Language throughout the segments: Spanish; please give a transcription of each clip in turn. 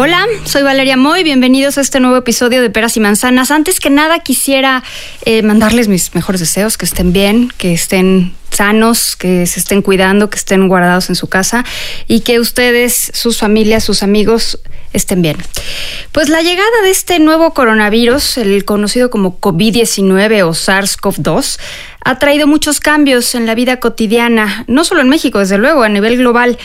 Hola, soy Valeria Moy, bienvenidos a este nuevo episodio de Peras y Manzanas. Antes que nada quisiera eh, mandarles mis mejores deseos, que estén bien, que estén sanos, que se estén cuidando, que estén guardados en su casa y que ustedes, sus familias, sus amigos estén bien. Pues la llegada de este nuevo coronavirus, el conocido como COVID-19 o SARS-CoV-2, ha traído muchos cambios en la vida cotidiana, no solo en México, desde luego, a nivel global.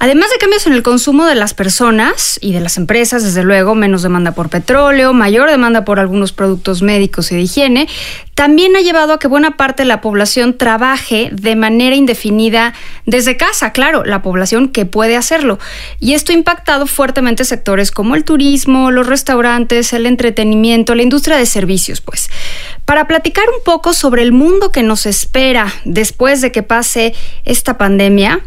Además de cambios en el consumo de las personas y de las empresas, desde luego, menos demanda por petróleo, mayor demanda por algunos productos médicos y de higiene, también ha llevado a que buena parte de la población trabaje de manera indefinida desde casa, claro, la población que puede hacerlo. Y esto ha impactado fuertemente sectores como el turismo, los restaurantes, el entretenimiento, la industria de servicios, pues. Para platicar un poco sobre el mundo que nos espera después de que pase esta pandemia,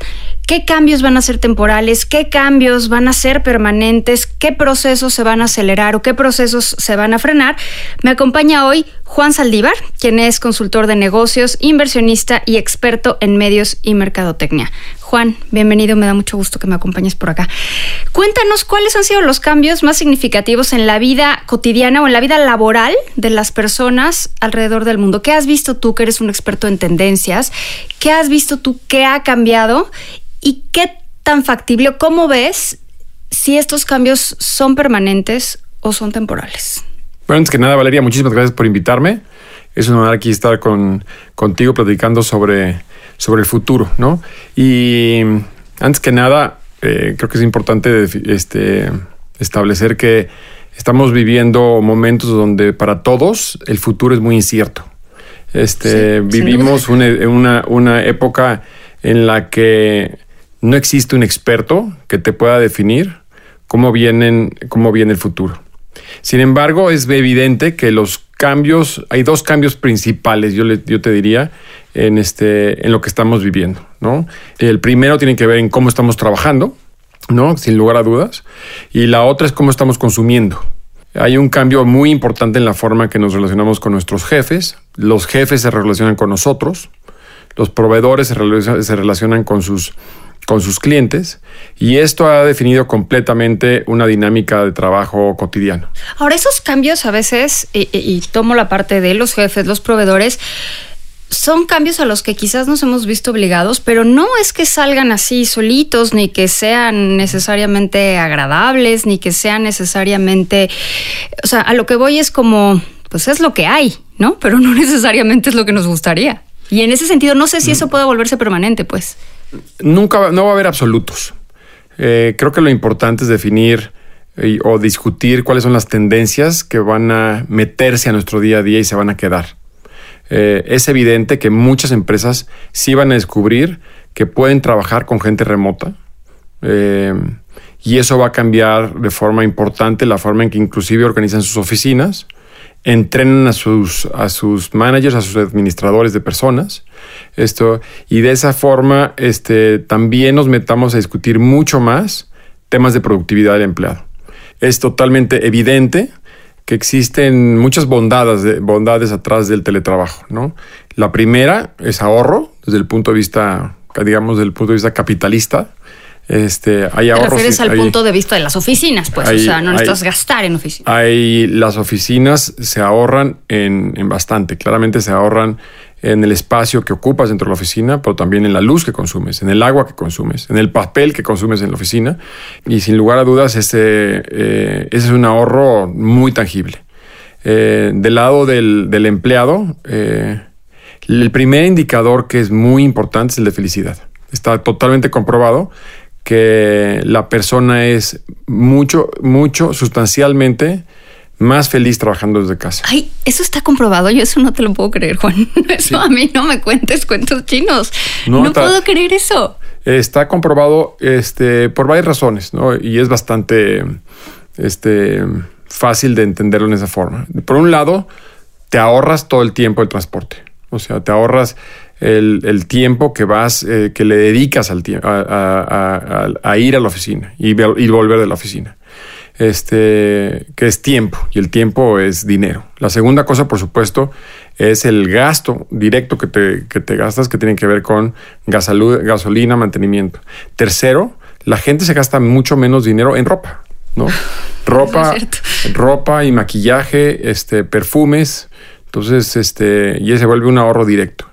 qué cambios van a ser temporales, qué cambios van a ser permanentes, qué procesos se van a acelerar o qué procesos se van a frenar. Me acompaña hoy Juan Saldívar, quien es consultor de negocios, inversionista y experto en medios y mercadotecnia. Juan, bienvenido, me da mucho gusto que me acompañes por acá. Cuéntanos cuáles han sido los cambios más significativos en la vida cotidiana o en la vida laboral de las personas alrededor del mundo. ¿Qué has visto tú que eres un experto en tendencias? ¿Qué has visto tú que ha cambiado? ¿Y qué tan factible cómo ves si estos cambios son permanentes o son temporales? Bueno, antes que nada, Valeria, muchísimas gracias por invitarme. Es un honor aquí estar con, contigo platicando sobre, sobre el futuro, ¿no? Y antes que nada, eh, creo que es importante este, establecer que estamos viviendo momentos donde para todos el futuro es muy incierto. Este, Sí, vivimos una, una, una época en la que no existe un experto que te pueda definir cómo, vienen, cómo viene el futuro. Sin embargo, es evidente que los cambios, hay dos cambios principales, yo, te diría, en, este, en lo que estamos viviendo. El primero tiene que ver en cómo estamos trabajando, sin lugar a dudas, y la otra es cómo estamos consumiendo. Hay un cambio muy importante en la forma que nos relacionamos con nuestros jefes. Los jefes se relacionan con nosotros. Los proveedores se relacionan con sus, con sus clientes. Y esto ha definido completamente una dinámica de trabajo cotidiano. Ahora, esos cambios a veces, y, tomo la parte de los jefes, los proveedores, son cambios a los que quizás nos hemos visto obligados, pero no es que salgan así solitos, ni que sean necesariamente agradables, ni que sean necesariamente... O sea, a lo que voy es como, pues es lo que hay, ¿no? Pero no necesariamente es lo que nos gustaría. Y en ese sentido, no sé si eso puede volverse permanente, pues. Nunca no va a haber absolutos. Eh, creo que lo importante es definir eh, o discutir cuáles son las tendencias que van a meterse a nuestro día a día y se van a quedar. Eh, es evidente que muchas empresas sí van a descubrir que pueden trabajar con gente remota. y eso va a cambiar de forma importante la forma en que inclusive organizan sus oficinas, entrenan a sus, a sus managers, a sus administradores de personas. Esto, y de esa forma este, también nos metamos a discutir mucho más temas de productividad del empleado. Es totalmente evidente que existen muchas bondades, de- bondades atrás del teletrabajo. ¿no? La primera es ahorro, desde el punto de vista, digamos, desde el punto de vista capitalista. Este, hay Te ahorros. refieres y- al hay- punto de vista de las oficinas, pues. o sea, no hay- necesitas gastar en oficinas. hay las oficinas se ahorran en, en bastante. Claramente se ahorran en el espacio que ocupas dentro de la oficina, pero también en la luz que consumes, en el agua que consumes, en el papel que consumes en la oficina. Y sin lugar a dudas, ese, eh, ese es un ahorro muy tangible. Eh, del lado del, del empleado, eh, el primer indicador que es muy importante es el de felicidad. Está totalmente comprobado que la persona es mucho, mucho, sustancialmente más feliz trabajando desde casa. Ay, eso está comprobado. Yo eso no te lo puedo creer, Juan. Eso a mí no me cuentes cuentos chinos. No, No, puedo creer eso. está comprobado este, por varias razones, ¿no? Y es bastante este, fácil de entenderlo en esa forma. Por un lado, te ahorras todo el tiempo del transporte. O sea, te ahorras el, el tiempo que vas, eh, que le dedicas al tiempo, a, a- a- a ir a la oficina y, vol- y volver de la oficina. Este, que es tiempo y el tiempo es dinero. La segunda cosa, por supuesto, es el gasto directo que te, que te gastas que tiene que ver con gasalu- gasolina, mantenimiento. Tercero, la gente se gasta mucho menos dinero en ropa, ¿no? Ropa, ropa y maquillaje, este, perfumes. Entonces, este, y se vuelve un ahorro directo.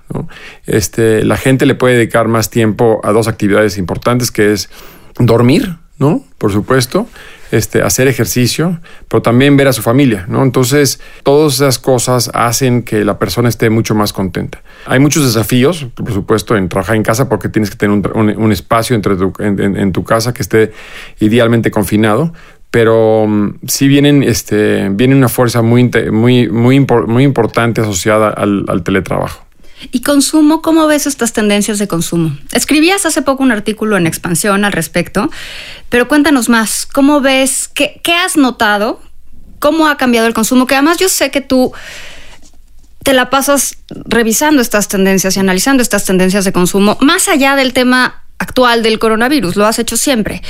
Este, la gente le puede dedicar más tiempo a dos actividades importantes, que es dormir, ¿no? Por supuesto, este, hacer ejercicio, pero también ver a su familia, ¿no? Entonces, todas esas cosas hacen que la persona esté mucho más contenta. Hay muchos desafíos, por supuesto, en trabajar en casa porque tienes que tener un, un- espacio entre en, tu casa que esté idealmente confinado, pero mm, sí vienen, este, viene una fuerza muy, muy, muy, impor- muy importante asociada al teletrabajo. ¿Y consumo? ¿Cómo ves estas tendencias de consumo? Escribías hace poco un artículo en Expansión al respecto, pero cuéntanos más. ¿Cómo ves? ¿Qué, has notado? ¿Cómo ha cambiado el consumo? Que además yo sé que tú te la pasas revisando estas tendencias y analizando estas tendencias de consumo, más allá del tema actual del coronavirus, lo has hecho siempre.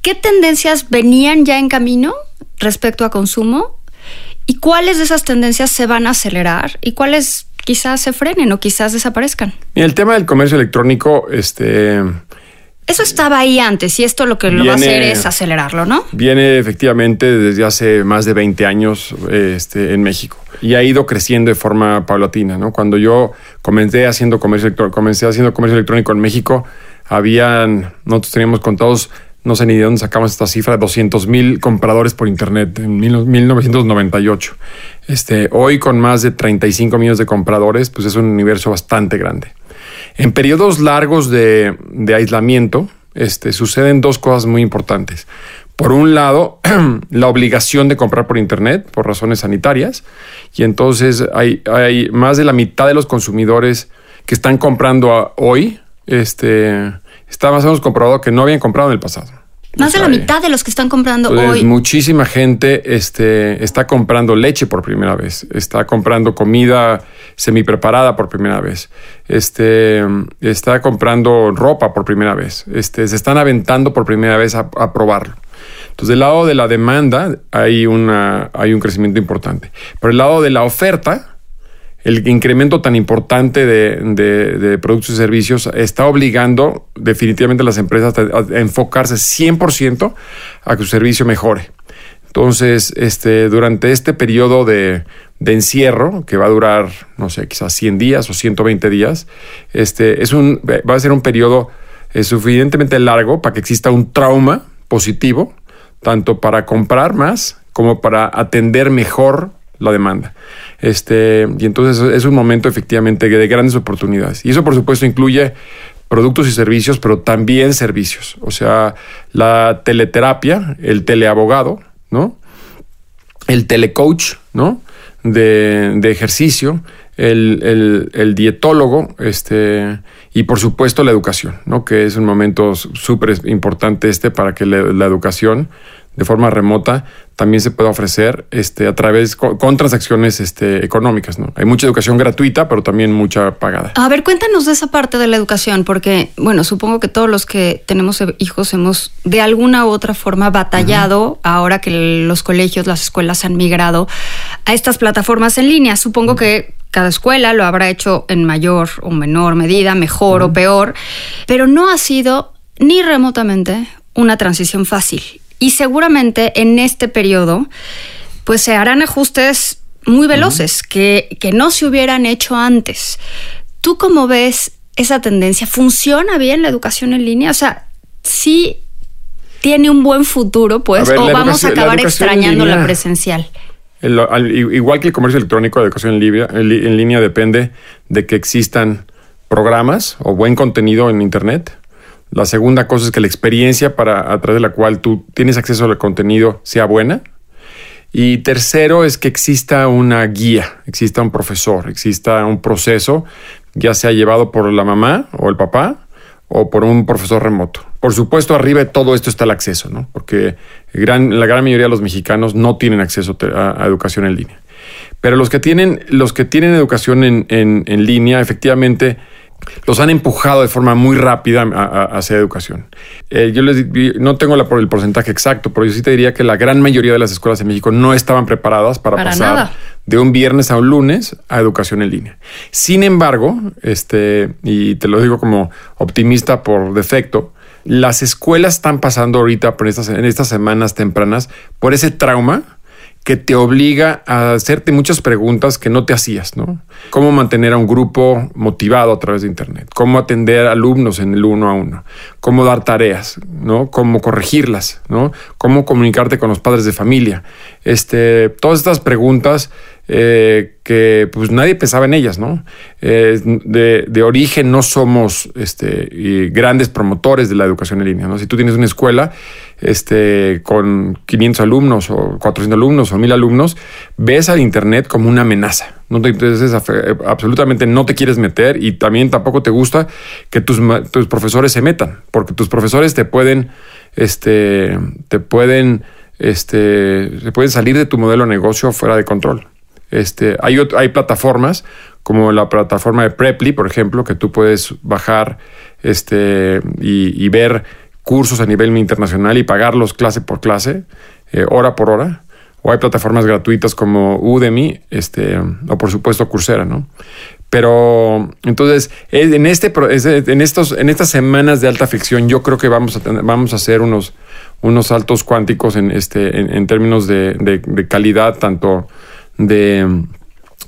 ¿Qué tendencias venían ya en camino respecto a consumo? ¿Y cuáles de esas tendencias se van a acelerar? ¿Y cuáles quizás se frenen o quizás desaparezcan? Y el tema del comercio electrónico, este, Eso estaba ahí antes y esto lo que lo va a hacer es acelerarlo, ¿no? Viene efectivamente desde hace más de 20 años este, en México y ha ido creciendo de forma paulatina. ¿no? Cuando yo comencé haciendo comercio electrónico, comencé haciendo comercio electrónico en México, habían, nosotros teníamos contados, no sé ni de dónde sacamos esta cifra, 200 mil compradores por Internet en mil- 1998. Este, hoy con más de 35 millones de compradores, pues es un universo bastante grande. En periodos largos de, aislamiento, este, suceden dos cosas muy importantes. Por un lado, la obligación de comprar por Internet por razones sanitarias, y entonces hay, más de la mitad de los consumidores que están comprando hoy, este, está más o menos comprobado que no habían comprado en el pasado. Más de la mitad de los que están comprando entonces, hoy. muchísima gente este, está comprando leche por primera vez, está comprando comida semipreparada por primera vez, este, está comprando ropa por primera vez, este, se están aventando por primera vez a, a probarlo. Entonces, del lado de la demanda hay, una, hay un crecimiento importante. Por el lado de la oferta, el incremento tan importante de, productos y servicios está obligando definitivamente a las empresas a, enfocarse 100% a que su servicio mejore. Entonces, este, durante este periodo de, de encierro, que va a durar, no sé, quizás 100 días o 120 días, este, es un, va a ser un periodo eh, suficientemente largo para que exista un trauma positivo, tanto para comprar más como para atender mejor la demanda. Este, y entonces es un momento efectivamente de grandes oportunidades. Y eso, por supuesto, incluye productos y servicios, pero también servicios. O sea, la teleterapia, el teleabogado, ¿no? El telecoach, ¿no? De, de ejercicio, el, el- dietólogo, este, y por supuesto la educación, ¿no? Que es un momento súper importante este para que la educación de forma remota también se pueda ofrecer este, a través con, con transacciones este, económicas, ¿no? Hay mucha educación gratuita, pero también mucha pagada. A ver, cuéntanos de esa parte de la educación, porque, bueno, supongo que todos los que tenemos hijos hemos de alguna u otra forma batallado ahora que los colegios, las escuelas han migrado a estas plataformas en línea. Supongo que cada escuela lo habrá hecho en mayor o menor medida, mejor o peor, pero no ha sido ni remotamente una transición fácil. Y seguramente en este periodo, pues se harán ajustes muy veloces que, que no se hubieran hecho antes. ¿Tú cómo ves esa tendencia? ¿Funciona bien la educación en línea? O sea, sí tiene un buen futuro, pues, ver, o vamos a la acabar extrañando la presencial. El- al- igual que el comercio electrónico, la educación en, libia- en li- en línea depende de que existan programas o buen contenido en Internet. La segunda cosa es que la experiencia para, a través de la cual tú tienes acceso al contenido sea buena. Y tercero es que exista una guía, exista un profesor, exista un proceso, ya sea llevado por la mamá o el papá o por un profesor remoto. Por supuesto, arriba de todo esto está el acceso, ¿no? Porque gran, la gran mayoría de los mexicanos no tienen acceso a, a educación en línea. Pero los que tienen, los que tienen educación en, en, en línea, efectivamente, los han empujado de forma muy rápida a, a, hacia educación. Eh, yo les no tengo la, el porcentaje exacto, pero yo sí te diría que la gran mayoría de las escuelas en México no estaban preparadas para, Para pasar nada. de un viernes a un lunes a educación en línea. Sin embargo, este, y te lo digo como optimista por defecto, las escuelas están pasando ahorita por estas, en estas semanas tempranas por ese trauma que te obliga a hacerte muchas preguntas que no te hacías, ¿no? Cómo mantener a un grupo motivado a través de Internet, cómo atender alumnos en el uno a uno, cómo dar tareas, ¿no? Cómo corregirlas, ¿no? Cómo comunicarte con los padres de familia. Este, todas estas preguntas eh, que pues nadie pensaba en ellas, ¿no? Eh, de, origen no somos este, grandes promotores de la educación en línea, ¿no? Si tú tienes una escuela este, con 500 alumnos o 400 alumnos o 1000 alumnos, ves al Internet como una amenaza. No te absolutamente no te quieres meter y también tampoco te gusta que tus, tus profesores se metan, porque tus profesores te pueden, este, te pueden, este, se pueden salir de tu modelo de negocio fuera de control. Este, hay, hay plataformas como la plataforma de Preply, por ejemplo, que tú puedes bajar este, y, ver cursos a nivel internacional y pagarlos clase por clase, eh, hora por hora. O hay plataformas gratuitas como Udemy, este, o por supuesto Coursera, ¿no? Pero entonces, en, este, en, estos, en estas semanas de alta fricción, yo creo que vamos a, vamos a hacer unos, unos saltos cuánticos en, este, en, en términos de, de, de calidad, tanto de,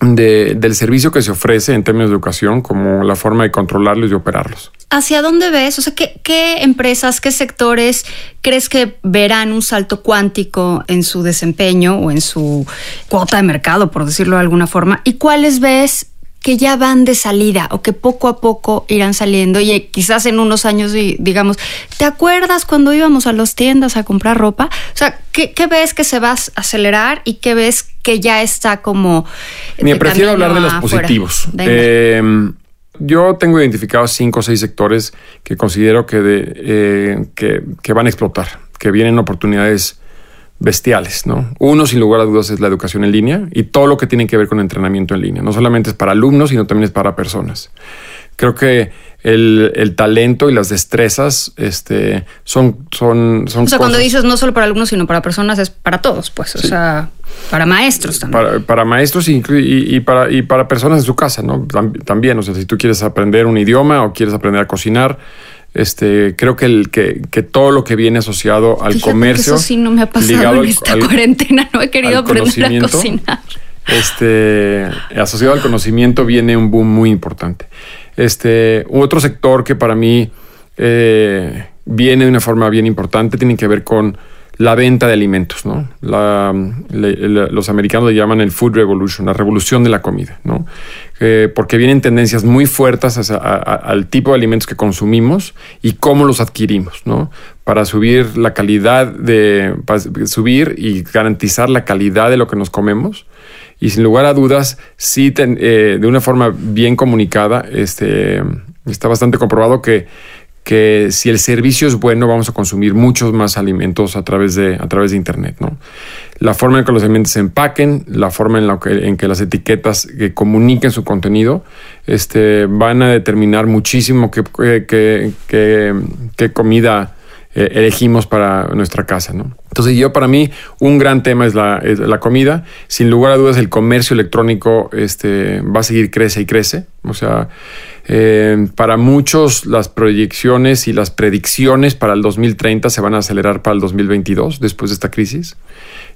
de, del servicio que se ofrece en términos de educación como la forma de controlarlos y operarlos. ¿Hacia dónde ves? O sea, ¿qué, ¿qué, empresas, qué sectores crees que verán un salto cuántico en su desempeño o en su cuota de mercado, por decirlo de alguna forma? ¿Y cuáles ves que ya van de salida o que poco a poco irán saliendo y quizás en unos años digamos, ¿te acuerdas cuando íbamos a las tiendas a comprar ropa? O sea, ¿qué, qué ves que se va a acelerar y qué ves que ya está como... Me prefiero hablar de los positivos. Eh, yo tengo identificados cinco o seis sectores que considero que, de, eh, que, que van a explotar, que vienen oportunidades bestiales, ¿no? Uno, sin lugar a dudas, es la educación en línea y todo lo que tiene que ver con entrenamiento en línea. No solamente es para alumnos, sino también es para personas. Creo que el, el talento y las destrezas este, son, son, son. O sea, cosas. cuando dices no solo para alumnos, sino para personas, es para todos, pues. O sí. sea, para maestros también. Para, para maestros y, y, y, para, y para personas en su casa, ¿no? También, o sea, si tú quieres aprender un idioma o quieres aprender a cocinar, este, creo que, el, que, que, todo lo que viene asociado al Fíjate comercio. eso sí no me ha pasado en esta al, cuarentena, no he querido aprender a cocinar. Este, asociado al conocimiento viene un boom muy importante. Este, otro sector que para mí eh, viene de una forma bien importante tiene que ver con la venta de alimentos, ¿no? La, los americanos le llaman el food revolution, la revolución de la comida, ¿no? Eh, porque vienen tendencias muy fuertes al tipo de alimentos que consumimos y cómo los adquirimos, ¿no? Para subir la calidad de, para subir y garantizar la calidad de lo que nos comemos. Y sin lugar a dudas, sí, eh, de una forma bien comunicada, este, está bastante comprobado que que si el servicio es bueno vamos a consumir muchos más alimentos a través de, a través de Internet. ¿no? La forma en que los alimentos se empaquen, la forma en, la que, en que las etiquetas que comuniquen su contenido, este, van a determinar muchísimo qué, qué, qué, qué comida eh, elegimos para nuestra casa. ¿no? Entonces yo para mí un gran tema es la, comida. Sin lugar a dudas el comercio electrónico este, va a seguir crece y crece. O sea, eh, para muchos las proyecciones y las predicciones para el 2030 se van a acelerar para el 2022 después de esta crisis.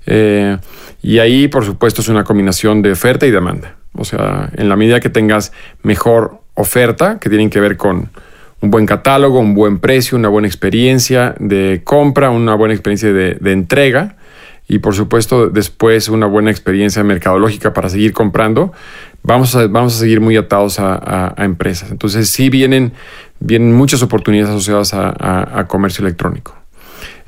Eh, y ahí, por supuesto, es una combinación de oferta y demanda. O sea, en la medida que tengas mejor oferta, que tienen que ver con un buen catálogo, un buen precio, una buena experiencia de compra, una buena experiencia de, entrega y por supuesto después una buena experiencia mercadológica para seguir comprando, vamos a, vamos a seguir muy atados a, a, a empresas. Entonces sí vienen, vienen muchas oportunidades asociadas a, comercio electrónico.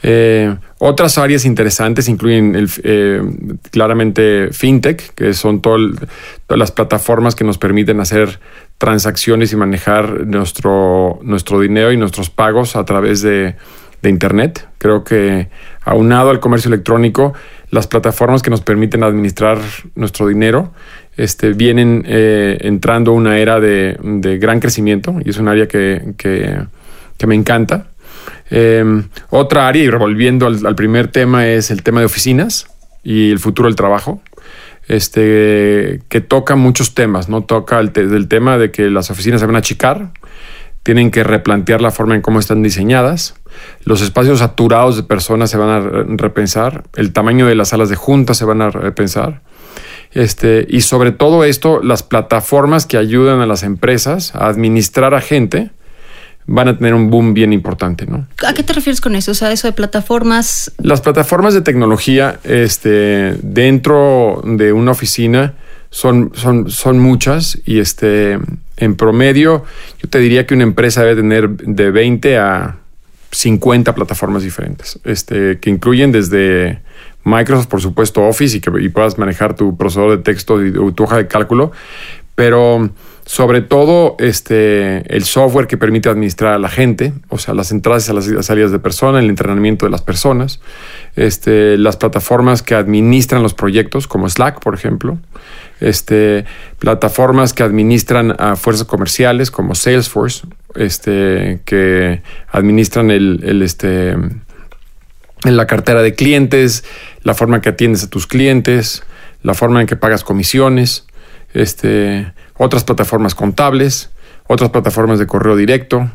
Eh, otras áreas interesantes incluyen el, eh, claramente fintech, que son todas las plataformas que nos permiten hacer transacciones y manejar nuestro, nuestro dinero y nuestros pagos a través de, de Internet. Creo que aunado al comercio electrónico, las plataformas que nos permiten administrar nuestro dinero este, vienen eh, entrando a una era de, de gran crecimiento y es un área que- que me encanta. Eh, otra área, y volviendo al, primer tema, es el tema de oficinas y el futuro del trabajo. Este, que toca muchos temas, ¿no? Toca el, te- del tema de que las oficinas se van a achicar, tienen que replantear la forma en cómo están diseñadas, los espacios saturados de personas se van a re- repensar, el tamaño de las salas de juntas se van a repensar. Este, y sobre todo esto, las plataformas que ayudan a las empresas a administrar a gente van a tener un boom bien importante, ¿no? ¿A qué te refieres con eso? O sea, eso de plataformas. Las plataformas de tecnología este, dentro de una oficina son, son, son muchas y este, en promedio yo te diría que una empresa debe tener de 20 a 50 plataformas diferentes, este, que incluyen desde Microsoft, por supuesto, Office y que y puedas manejar tu procesador de texto y tu hoja de cálculo, pero sobre todo este, el software que permite administrar a la gente, o sea, las entradas y las salidas de persona, el entrenamiento de las personas, este, las plataformas que administran los proyectos, como Slack, por ejemplo, este, plataformas que administran a fuerzas comerciales, como Salesforce, este, que administran el, el, este, en la cartera de clientes, la forma en que atiendes a tus clientes, la forma en que pagas comisiones, este, otras plataformas contables, otras plataformas de correo directo,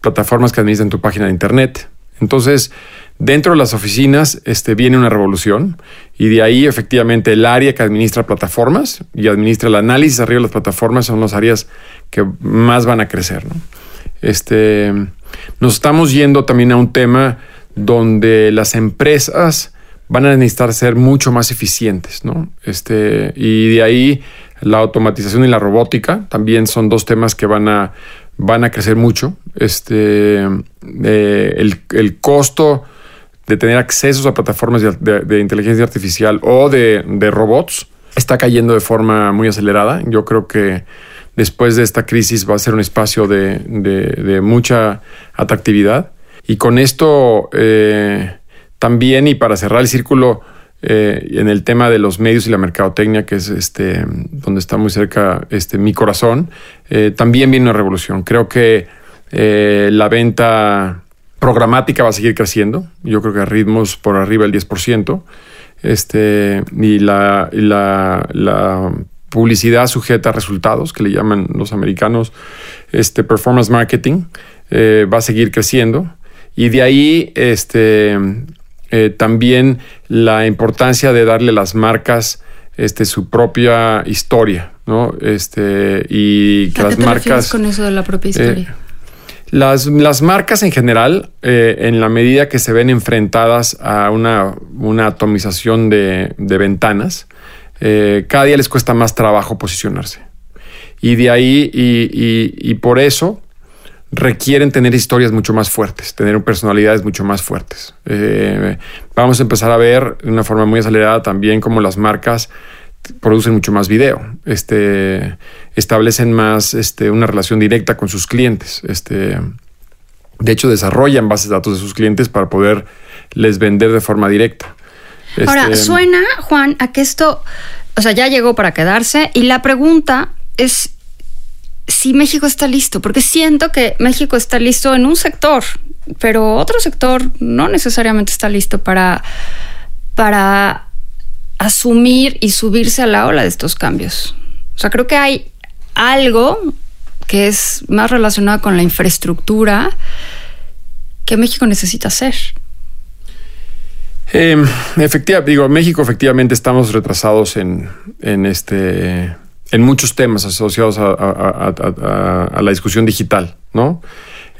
plataformas que administran tu página de internet. Entonces, dentro de las oficinas este, viene una revolución y de ahí efectivamente el área que administra plataformas y administra el análisis arriba de las plataformas son las áreas que más van a crecer. ¿no? Este, nos estamos yendo también a un tema donde las empresas van a necesitar ser mucho más eficientes, ¿no? Este, y de ahí la automatización y la robótica también son dos temas que van a, van a crecer mucho. Este, eh, el, el, costo de tener accesos a plataformas de, de, de inteligencia artificial o de, de, robots está cayendo de forma muy acelerada. Yo creo que después de esta crisis va a ser un espacio de, de mucha atractividad. Y con esto eh, también, y para cerrar el círculo, eh, en el tema de los medios y la mercadotecnia, que es este donde está muy cerca este, mi corazón, eh, también viene una revolución. Creo que eh, la venta programática va a seguir creciendo. Yo creo que a ritmos por arriba del 10%. Este, y la, la, publicidad sujeta a resultados, que le llaman los americanos este, performance marketing, va a seguir creciendo. Y de ahí este, eh, también la importancia de darle a las marcas este, su propia historia, ¿no? Este, y que ¿A las qué te marcas. con eso de la propia historia? Eh, las, las, marcas en general, eh, en la medida que se ven enfrentadas a una, una atomización de, de ventanas, eh, cada día les cuesta más trabajo posicionarse. Y de ahí, y, y, y por eso, requieren tener historias mucho más fuertes, tener personalidades mucho más fuertes. Eh, vamos a empezar a ver de una forma muy acelerada también cómo las marcas producen mucho más video, este, establecen más este, una relación directa con sus clientes. Este, de hecho, desarrollan bases de datos de sus clientes para poder les vender de forma directa. Ahora, suena, Juan, a que esto, o sea, ya llegó para quedarse y la pregunta es si México está listo, porque siento que México está listo en un sector, pero otro sector no necesariamente está listo para, para asumir y subirse a la ola de estos cambios. O sea, creo que hay algo que es más relacionado con la infraestructura que México necesita hacer. Eh, efectivamente, digo, México efectivamente estamos retrasados en, en este en muchos temas asociados a, a, a, a, la discusión digital, ¿no?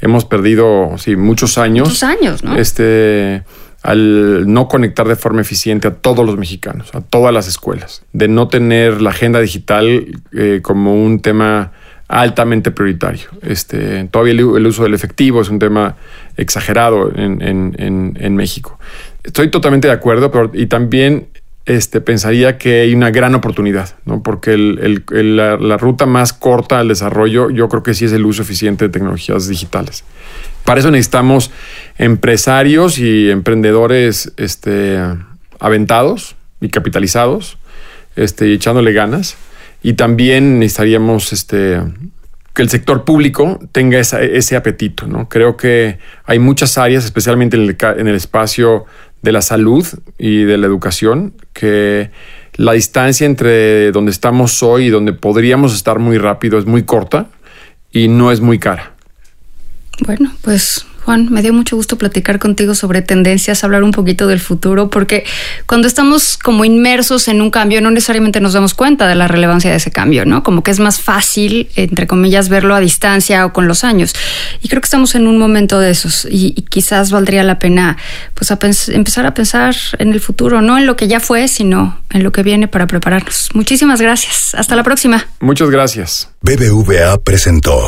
Hemos perdido, sí, muchos años. Muchos años, ¿no? Este, al no conectar de forma eficiente a todos los mexicanos, a todas las escuelas, de no tener la agenda digital eh, como un tema altamente prioritario. Este, todavía el, el uso del efectivo es un tema exagerado en, en- en- en México. Estoy totalmente de acuerdo, pero y también este, pensaría que hay una gran oportunidad, ¿no? porque la, ruta más corta al desarrollo yo creo que sí es el uso eficiente de tecnologías digitales. Para eso necesitamos empresarios y emprendedores este, aventados y capitalizados este, echándole ganas. Y también necesitaríamos este, que el sector público tenga ese apetito. ¿no? Creo que hay muchas áreas, especialmente en el, en el espacio de la salud y de la educación, que la distancia entre donde estamos hoy y donde podríamos estar muy rápido es muy corta y no es muy cara. Bueno, pues Juan, me dio mucho gusto platicar contigo sobre tendencias, hablar un poquito del futuro, porque cuando estamos como inmersos en un cambio, no necesariamente nos damos cuenta de la relevancia de ese cambio, ¿no? Como que es más fácil, entre comillas, verlo a distancia o con los años. Y creo que estamos en un momento de esos y, y quizás valdría la pena pues a empezar a pensar en el futuro, no en lo que ya fue, sino en lo que viene para prepararnos. Muchísimas gracias. Hasta la próxima. Muchas gracias. BBVA presentó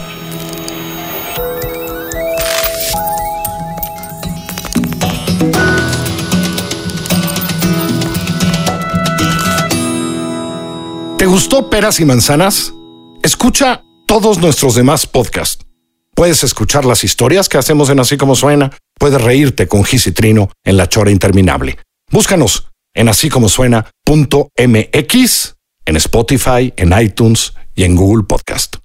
Gustó Peras y Manzanas? Escucha todos nuestros demás podcasts. Puedes escuchar las historias que hacemos en Así Como Suena. Puedes reírte con Gis y Trino en La Chora Interminable. Búscanos en así como en Spotify, en iTunes y en Google Podcast.